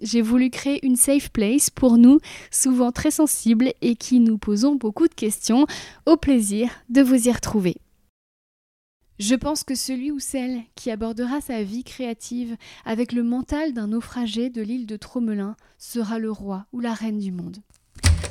J'ai voulu créer une safe place pour nous, souvent très sensibles et qui nous posons beaucoup de questions. Au plaisir de vous y retrouver. Je pense que celui ou celle qui abordera sa vie créative avec le mental d'un naufragé de l'île de Tromelin sera le roi ou la reine du monde.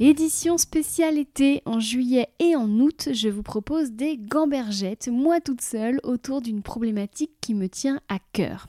Édition spéciale été en juillet et en août, je vous propose des gambergettes, moi toute seule, autour d'une problématique qui me tient à cœur.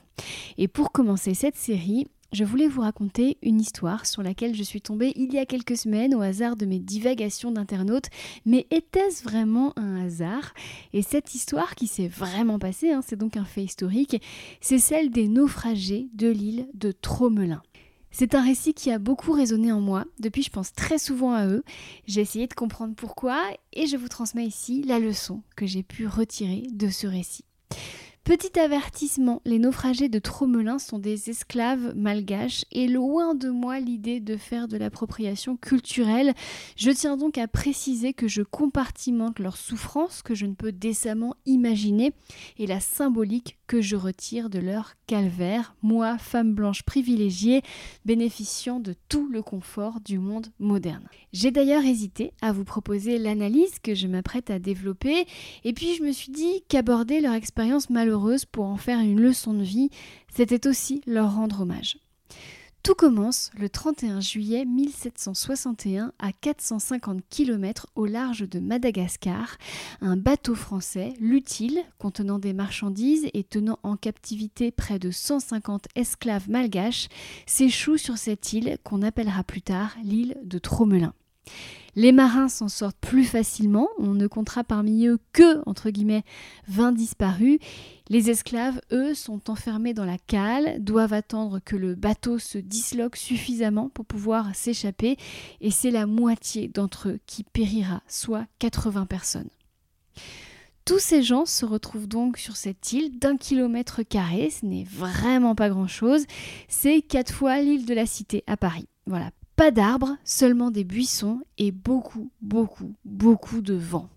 Et pour commencer cette série, je voulais vous raconter une histoire sur laquelle je suis tombée il y a quelques semaines au hasard de mes divagations d'internautes. Mais était-ce vraiment un hasard? Et cette histoire qui s'est vraiment passée, hein, c'est donc un fait historique, c'est celle des naufragés de l'île de Tromelin. C'est un récit qui a beaucoup résonné en moi. Depuis, je pense très souvent à eux. J'ai essayé de comprendre pourquoi et je vous transmets ici la leçon que j'ai pu retirer de ce récit. Petit avertissement, les naufragés de Tromelin sont des esclaves malgaches et loin de moi l'idée de faire de l'appropriation culturelle. Je tiens donc à préciser que je compartimente leur souffrance que je ne peux décemment imaginer et la symbolique que je retire de leur calvaire, moi, femme blanche privilégiée, bénéficiant de tout le confort du monde moderne. J'ai d'ailleurs hésité à vous proposer l'analyse que je m'apprête à développer, et puis je me suis dit qu'aborder leur expérience malheureuse pour en faire une leçon de vie, c'était aussi leur rendre hommage. Tout commence le 31 juillet 1761 à 450 km au large de Madagascar. Un bateau français, l'Utile, contenant des marchandises et tenant en captivité près de 150 esclaves malgaches, s'échoue sur cette île qu'on appellera plus tard l'île de Tromelin. Les marins s'en sortent plus facilement, on ne comptera parmi eux que, entre guillemets, 20 disparus. Les esclaves, eux, sont enfermés dans la cale, doivent attendre que le bateau se disloque suffisamment pour pouvoir s'échapper, et c'est la moitié d'entre eux qui périra, soit 80 personnes. Tous ces gens se retrouvent donc sur cette île d'un kilomètre carré, ce n'est vraiment pas grand-chose, c'est quatre fois l'île de la Cité à Paris. Voilà, pas d'arbres, seulement des buissons et beaucoup, beaucoup, beaucoup de vent.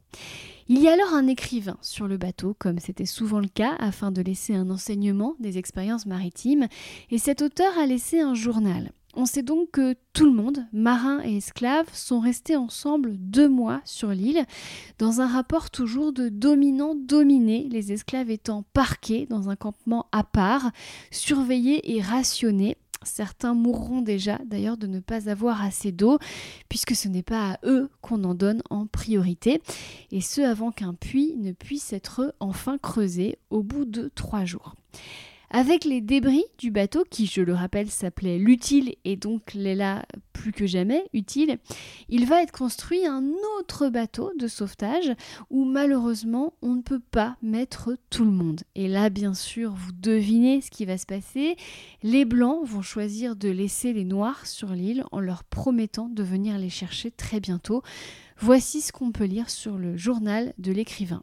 Il y a alors un écrivain sur le bateau, comme c'était souvent le cas, afin de laisser un enseignement des expériences maritimes, et cet auteur a laissé un journal. On sait donc que tout le monde, marins et esclaves, sont restés ensemble deux mois sur l'île, dans un rapport toujours de dominant-dominé, les esclaves étant parqués dans un campement à part, surveillés et rationnés, Certains mourront déjà d'ailleurs de ne pas avoir assez d'eau, puisque ce n'est pas à eux qu'on en donne en priorité, et ce avant qu'un puits ne puisse être enfin creusé au bout de trois jours. Avec les débris du bateau, qui je le rappelle s'appelait l'utile et donc l'est là plus que jamais utile, il va être construit un autre bateau de sauvetage où malheureusement on ne peut pas mettre tout le monde. Et là bien sûr vous devinez ce qui va se passer, les blancs vont choisir de laisser les noirs sur l'île en leur promettant de venir les chercher très bientôt. Voici ce qu'on peut lire sur le journal de l'écrivain.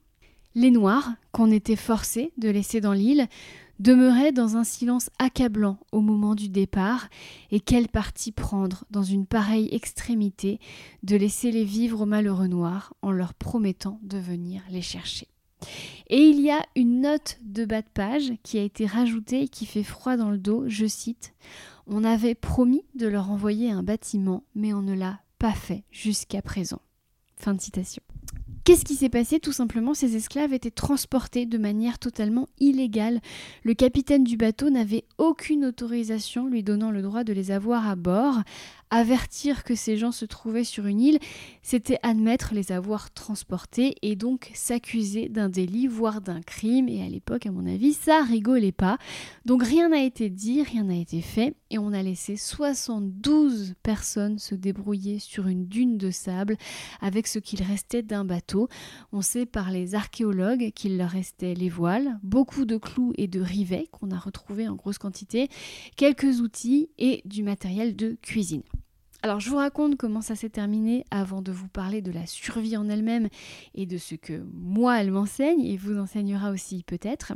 Les noirs, qu'on était forcés de laisser dans l'île, demeurait dans un silence accablant au moment du départ, et quel parti prendre dans une pareille extrémité de laisser les vivre aux malheureux noirs en leur promettant de venir les chercher. Et il y a une note de bas de page qui a été rajoutée et qui fait froid dans le dos, je cite On avait promis de leur envoyer un bâtiment, mais on ne l'a pas fait jusqu'à présent. Fin de citation. Qu'est-ce qui s'est passé Tout simplement, ces esclaves étaient transportés de manière totalement illégale. Le capitaine du bateau n'avait aucune autorisation lui donnant le droit de les avoir à bord. Avertir que ces gens se trouvaient sur une île, c'était admettre les avoir transportés et donc s'accuser d'un délit, voire d'un crime. Et à l'époque, à mon avis, ça rigolait pas. Donc rien n'a été dit, rien n'a été fait. Et on a laissé 72 personnes se débrouiller sur une dune de sable avec ce qu'il restait d'un bateau. On sait par les archéologues qu'il leur restait les voiles, beaucoup de clous et de rivets qu'on a retrouvés en grosse quantité, quelques outils et du matériel de cuisine. Alors je vous raconte comment ça s'est terminé avant de vous parler de la survie en elle-même et de ce que moi elle m'enseigne et vous enseignera aussi peut-être.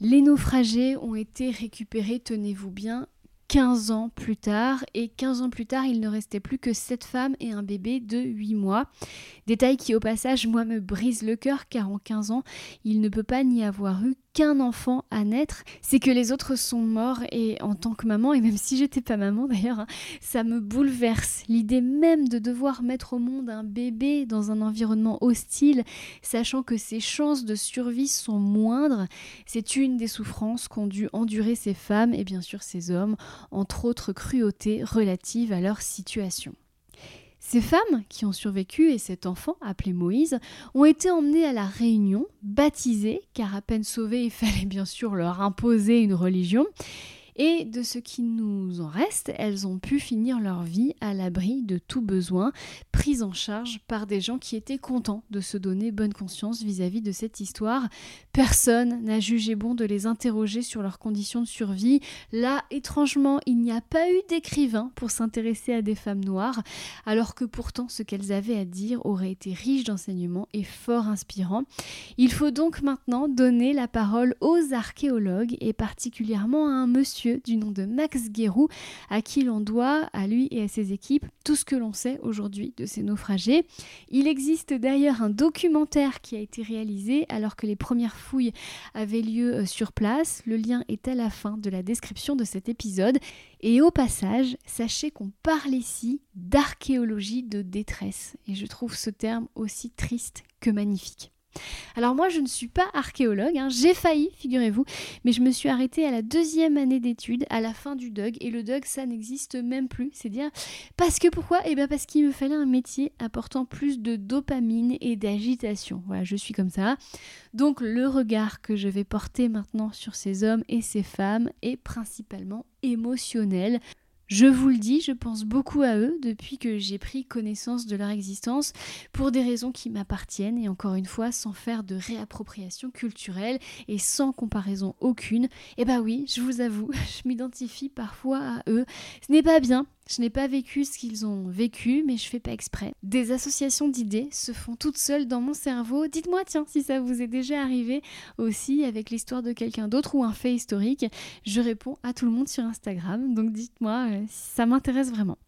Les naufragés ont été récupérés, tenez-vous bien, 15 ans plus tard, et 15 ans plus tard, il ne restait plus que 7 femmes et un bébé de 8 mois. Détail qui au passage, moi, me brise le cœur, car en 15 ans, il ne peut pas n'y avoir eu qu'un enfant à naître, c'est que les autres sont morts et en tant que maman, et même si j'étais pas maman d'ailleurs, hein, ça me bouleverse. L'idée même de devoir mettre au monde un bébé dans un environnement hostile, sachant que ses chances de survie sont moindres, c'est une des souffrances qu'ont dû endurer ces femmes et bien sûr ces hommes, entre autres cruautés relatives à leur situation. Ces femmes qui ont survécu et cet enfant appelé Moïse ont été emmenées à la Réunion, baptisées, car à peine sauvées il fallait bien sûr leur imposer une religion, et de ce qui nous en reste, elles ont pu finir leur vie à l'abri de tout besoin, prises en charge par des gens qui étaient contents de se donner bonne conscience vis-à-vis de cette histoire. Personne n'a jugé bon de les interroger sur leurs conditions de survie. Là, étrangement, il n'y a pas eu d'écrivain pour s'intéresser à des femmes noires, alors que pourtant ce qu'elles avaient à dire aurait été riche d'enseignements et fort inspirant. Il faut donc maintenant donner la parole aux archéologues et particulièrement à un monsieur du nom de Max Guérou, à qui l'on doit, à lui et à ses équipes, tout ce que l'on sait aujourd'hui de ces naufragés. Il existe d'ailleurs un documentaire qui a été réalisé alors que les premières fouilles avaient lieu euh, sur place. Le lien est à la fin de la description de cet épisode. Et au passage, sachez qu'on parle ici d'archéologie de détresse. Et je trouve ce terme aussi triste que magnifique. Alors moi, je ne suis pas archéologue, hein. j'ai failli, figurez-vous, mais je me suis arrêtée à la deuxième année d'études, à la fin du DUG, et le DUG, ça n'existe même plus, c'est dire parce que pourquoi? Eh bien parce qu'il me fallait un métier apportant plus de dopamine et d'agitation. Voilà, je suis comme ça. Donc le regard que je vais porter maintenant sur ces hommes et ces femmes est principalement émotionnel. Je vous le dis, je pense beaucoup à eux depuis que j'ai pris connaissance de leur existence pour des raisons qui m'appartiennent et encore une fois sans faire de réappropriation culturelle et sans comparaison aucune. Et eh bah oui, je vous avoue, je m'identifie parfois à eux. Ce n'est pas bien, je n'ai pas vécu ce qu'ils ont vécu, mais je fais pas exprès. Des associations d'idées se font toutes seules dans mon cerveau. Dites-moi, tiens, si ça vous est déjà arrivé aussi avec l'histoire de quelqu'un d'autre ou un fait historique. Je réponds à tout le monde sur Instagram, donc dites-moi euh, ça m'intéresse vraiment.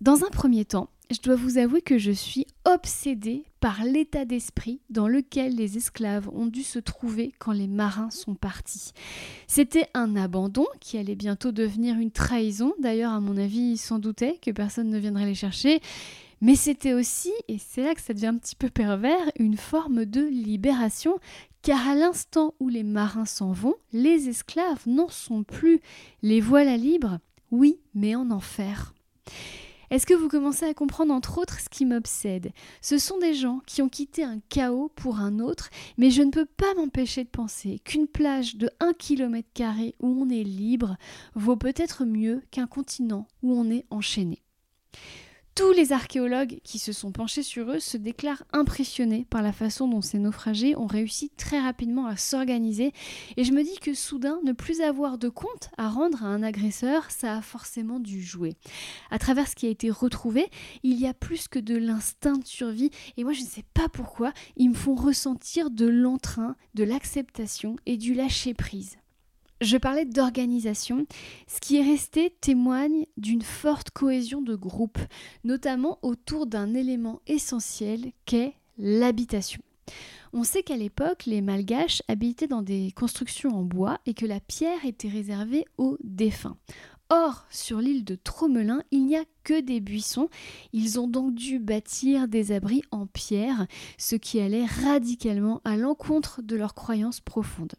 Dans un premier temps, je dois vous avouer que je suis obsédée par l'état d'esprit dans lequel les esclaves ont dû se trouver quand les marins sont partis. C'était un abandon qui allait bientôt devenir une trahison, d'ailleurs à mon avis ils s'en doutaient que personne ne viendrait les chercher, mais c'était aussi, et c'est là que ça devient un petit peu pervers, une forme de libération, car à l'instant où les marins s'en vont, les esclaves n'en sont plus. Les voilà libres, oui, mais en enfer. Est-ce que vous commencez à comprendre entre autres ce qui m'obsède? Ce sont des gens qui ont quitté un chaos pour un autre, mais je ne peux pas m'empêcher de penser qu'une plage de 1 km où on est libre vaut peut-être mieux qu'un continent où on est enchaîné. Tous les archéologues qui se sont penchés sur eux se déclarent impressionnés par la façon dont ces naufragés ont réussi très rapidement à s'organiser et je me dis que soudain, ne plus avoir de compte à rendre à un agresseur, ça a forcément dû jouer. À travers ce qui a été retrouvé, il y a plus que de l'instinct de survie et moi je ne sais pas pourquoi, ils me font ressentir de l'entrain, de l'acceptation et du lâcher-prise. Je parlais d'organisation. Ce qui est resté témoigne d'une forte cohésion de groupe, notamment autour d'un élément essentiel qu'est l'habitation. On sait qu'à l'époque, les Malgaches habitaient dans des constructions en bois et que la pierre était réservée aux défunts. Or, sur l'île de Tromelin, il n'y a que des buissons. Ils ont donc dû bâtir des abris en pierre, ce qui allait radicalement à l'encontre de leurs croyances profondes.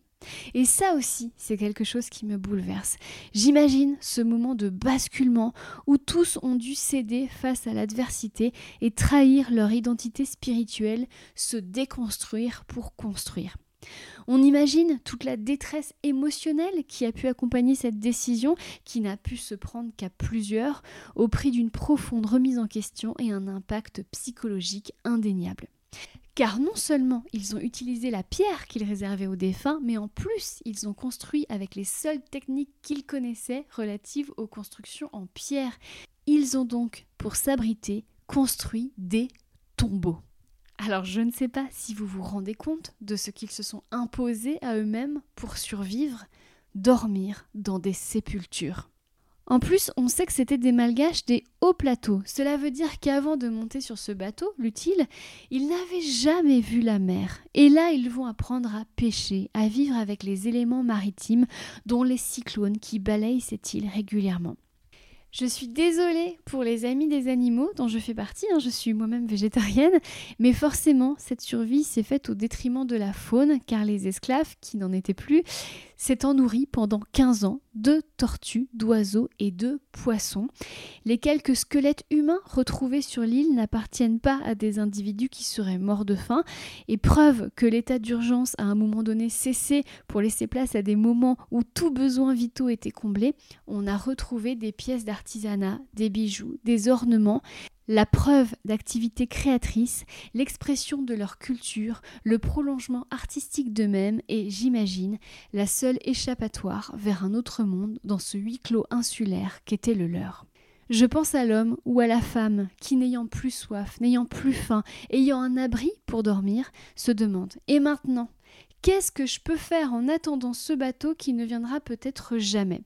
Et ça aussi, c'est quelque chose qui me bouleverse. J'imagine ce moment de basculement où tous ont dû céder face à l'adversité et trahir leur identité spirituelle, se déconstruire pour construire. On imagine toute la détresse émotionnelle qui a pu accompagner cette décision, qui n'a pu se prendre qu'à plusieurs, au prix d'une profonde remise en question et un impact psychologique indéniable. Car non seulement ils ont utilisé la pierre qu'ils réservaient aux défunts, mais en plus ils ont construit avec les seules techniques qu'ils connaissaient relatives aux constructions en pierre. Ils ont donc, pour s'abriter, construit des tombeaux. Alors je ne sais pas si vous vous rendez compte de ce qu'ils se sont imposés à eux-mêmes pour survivre, dormir dans des sépultures. En plus, on sait que c'était des malgaches des hauts plateaux. Cela veut dire qu'avant de monter sur ce bateau, l'utile, ils n'avaient jamais vu la mer. Et là, ils vont apprendre à pêcher, à vivre avec les éléments maritimes, dont les cyclones qui balayent cette île régulièrement. Je suis désolée pour les amis des animaux dont je fais partie, hein, je suis moi-même végétarienne, mais forcément cette survie s'est faite au détriment de la faune car les esclaves, qui n'en étaient plus, s'étant nourris pendant 15 ans de tortues, d'oiseaux et de poissons. Les quelques squelettes humains retrouvés sur l'île n'appartiennent pas à des individus qui seraient morts de faim, et preuve que l'état d'urgence a à un moment donné cessé pour laisser place à des moments où tout besoin vitaux était comblé, on a retrouvé des pièces d'artisanat, des bijoux, des ornements, la preuve d'activité créatrice, l'expression de leur culture, le prolongement artistique d'eux-mêmes et, j'imagine, la seule échappatoire vers un autre monde dans ce huis clos insulaire qu'était le leur. Je pense à l'homme ou à la femme qui, n'ayant plus soif, n'ayant plus faim, ayant un abri pour dormir, se demande Et maintenant Qu'est-ce que je peux faire en attendant ce bateau qui ne viendra peut-être jamais?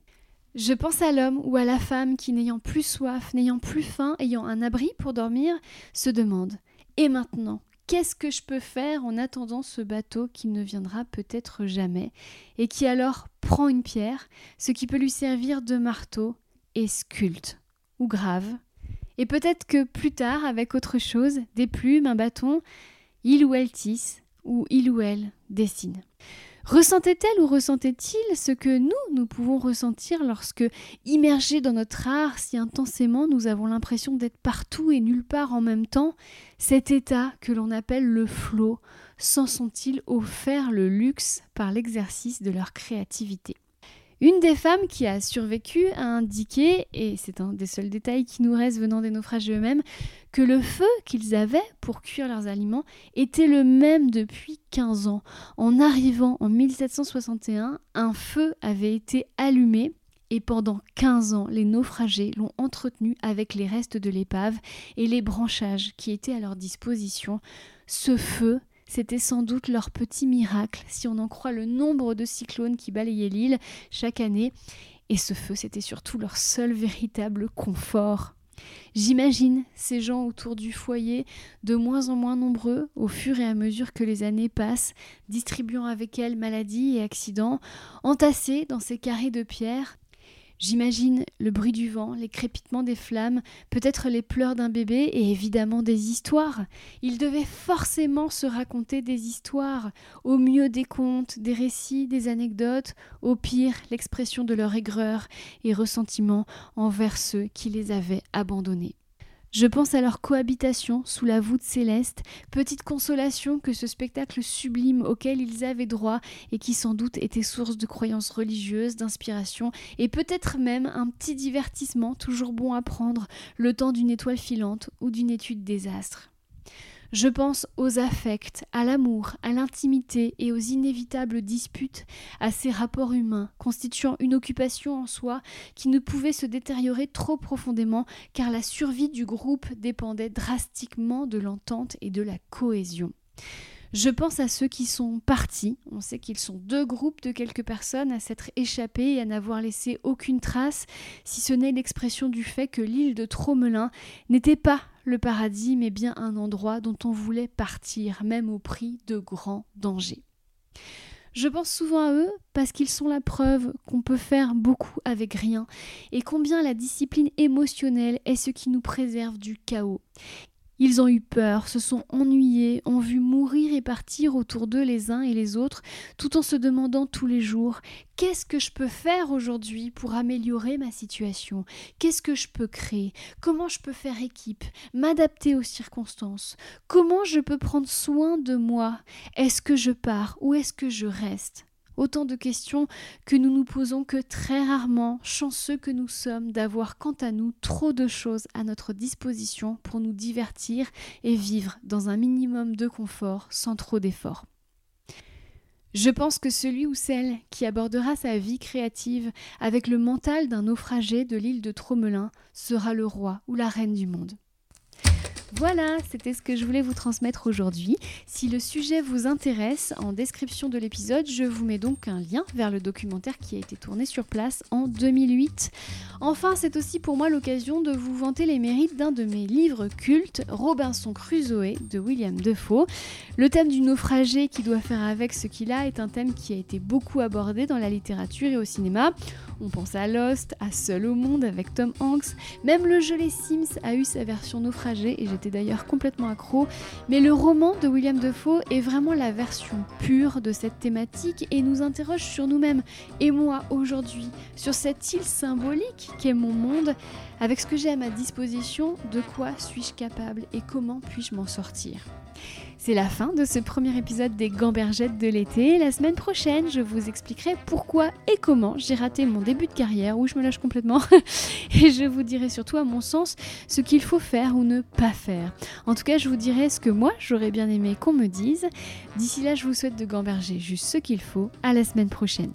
Je pense à l'homme ou à la femme qui, n'ayant plus soif, n'ayant plus faim, ayant un abri pour dormir, se demande Et maintenant, qu'est-ce que je peux faire en attendant ce bateau qui ne viendra peut-être jamais Et qui alors prend une pierre, ce qui peut lui servir de marteau, et sculpte ou grave? Et peut-être que plus tard, avec autre chose, des plumes, un bâton, il ou elle tisse, ou il ou elle dessine. Ressentait-elle ou ressentait-il ce que nous, nous pouvons ressentir lorsque, immergés dans notre art si intensément, nous avons l'impression d'être partout et nulle part en même temps Cet état que l'on appelle le flot, s'en sont-ils offert le luxe par l'exercice de leur créativité? Une des femmes qui a survécu a indiqué, et c'est un des seuls détails qui nous restent venant des naufragés eux-mêmes, que le feu qu'ils avaient pour cuire leurs aliments était le même depuis 15 ans. En arrivant en 1761, un feu avait été allumé et pendant 15 ans, les naufragés l'ont entretenu avec les restes de l'épave et les branchages qui étaient à leur disposition. Ce feu c'était sans doute leur petit miracle, si on en croit le nombre de cyclones qui balayaient l'île chaque année. Et ce feu, c'était surtout leur seul véritable confort. J'imagine ces gens autour du foyer, de moins en moins nombreux au fur et à mesure que les années passent, distribuant avec elles maladies et accidents, entassés dans ces carrés de pierre, J'imagine le bruit du vent, les crépitements des flammes, peut-être les pleurs d'un bébé et évidemment des histoires. Ils devaient forcément se raconter des histoires, au mieux des contes, des récits, des anecdotes, au pire l'expression de leur aigreur et ressentiment envers ceux qui les avaient abandonnés. Je pense à leur cohabitation sous la voûte céleste, petite consolation que ce spectacle sublime auquel ils avaient droit et qui sans doute était source de croyances religieuses, d'inspiration et peut-être même un petit divertissement toujours bon à prendre le temps d'une étoile filante ou d'une étude des astres. Je pense aux affects, à l'amour, à l'intimité et aux inévitables disputes, à ces rapports humains constituant une occupation en soi qui ne pouvait se détériorer trop profondément car la survie du groupe dépendait drastiquement de l'entente et de la cohésion. Je pense à ceux qui sont partis. On sait qu'ils sont deux groupes de quelques personnes à s'être échappés et à n'avoir laissé aucune trace, si ce n'est l'expression du fait que l'île de Tromelin n'était pas le paradis, mais bien un endroit dont on voulait partir, même au prix de grands dangers. Je pense souvent à eux parce qu'ils sont la preuve qu'on peut faire beaucoup avec rien et combien la discipline émotionnelle est ce qui nous préserve du chaos. Ils ont eu peur, se sont ennuyés, ont vu mourir et partir autour d'eux les uns et les autres, tout en se demandant tous les jours Qu'est-ce que je peux faire aujourd'hui pour améliorer ma situation? Qu'est-ce que je peux créer? Comment je peux faire équipe? M'adapter aux circonstances? Comment je peux prendre soin de moi? Est-ce que je pars ou est-ce que je reste? Autant de questions que nous nous posons que très rarement, chanceux que nous sommes d'avoir quant à nous trop de choses à notre disposition pour nous divertir et vivre dans un minimum de confort sans trop d'efforts. Je pense que celui ou celle qui abordera sa vie créative avec le mental d'un naufragé de l'île de Tromelin sera le roi ou la reine du monde. Voilà, c'était ce que je voulais vous transmettre aujourd'hui. Si le sujet vous intéresse, en description de l'épisode, je vous mets donc un lien vers le documentaire qui a été tourné sur place en 2008. Enfin, c'est aussi pour moi l'occasion de vous vanter les mérites d'un de mes livres cultes, Robinson Crusoe de William Defoe. Le thème du naufragé qui doit faire avec ce qu'il a est un thème qui a été beaucoup abordé dans la littérature et au cinéma. On pense à Lost, à Seul au monde avec Tom Hanks, même le jeu Les Sims a eu sa version naufragée et j'étais d'ailleurs complètement accro. Mais le roman de William Defoe est vraiment la version pure de cette thématique et nous interroge sur nous-mêmes et moi aujourd'hui, sur cette île symbolique qu'est mon monde, avec ce que j'ai à ma disposition, de quoi suis-je capable et comment puis-je m'en sortir? C'est la fin de ce premier épisode des Gambergettes de l'été. La semaine prochaine, je vous expliquerai pourquoi et comment j'ai raté mon début de carrière, où je me lâche complètement. et je vous dirai surtout, à mon sens, ce qu'il faut faire ou ne pas faire. En tout cas, je vous dirai ce que moi, j'aurais bien aimé qu'on me dise. D'ici là, je vous souhaite de gamberger juste ce qu'il faut. À la semaine prochaine.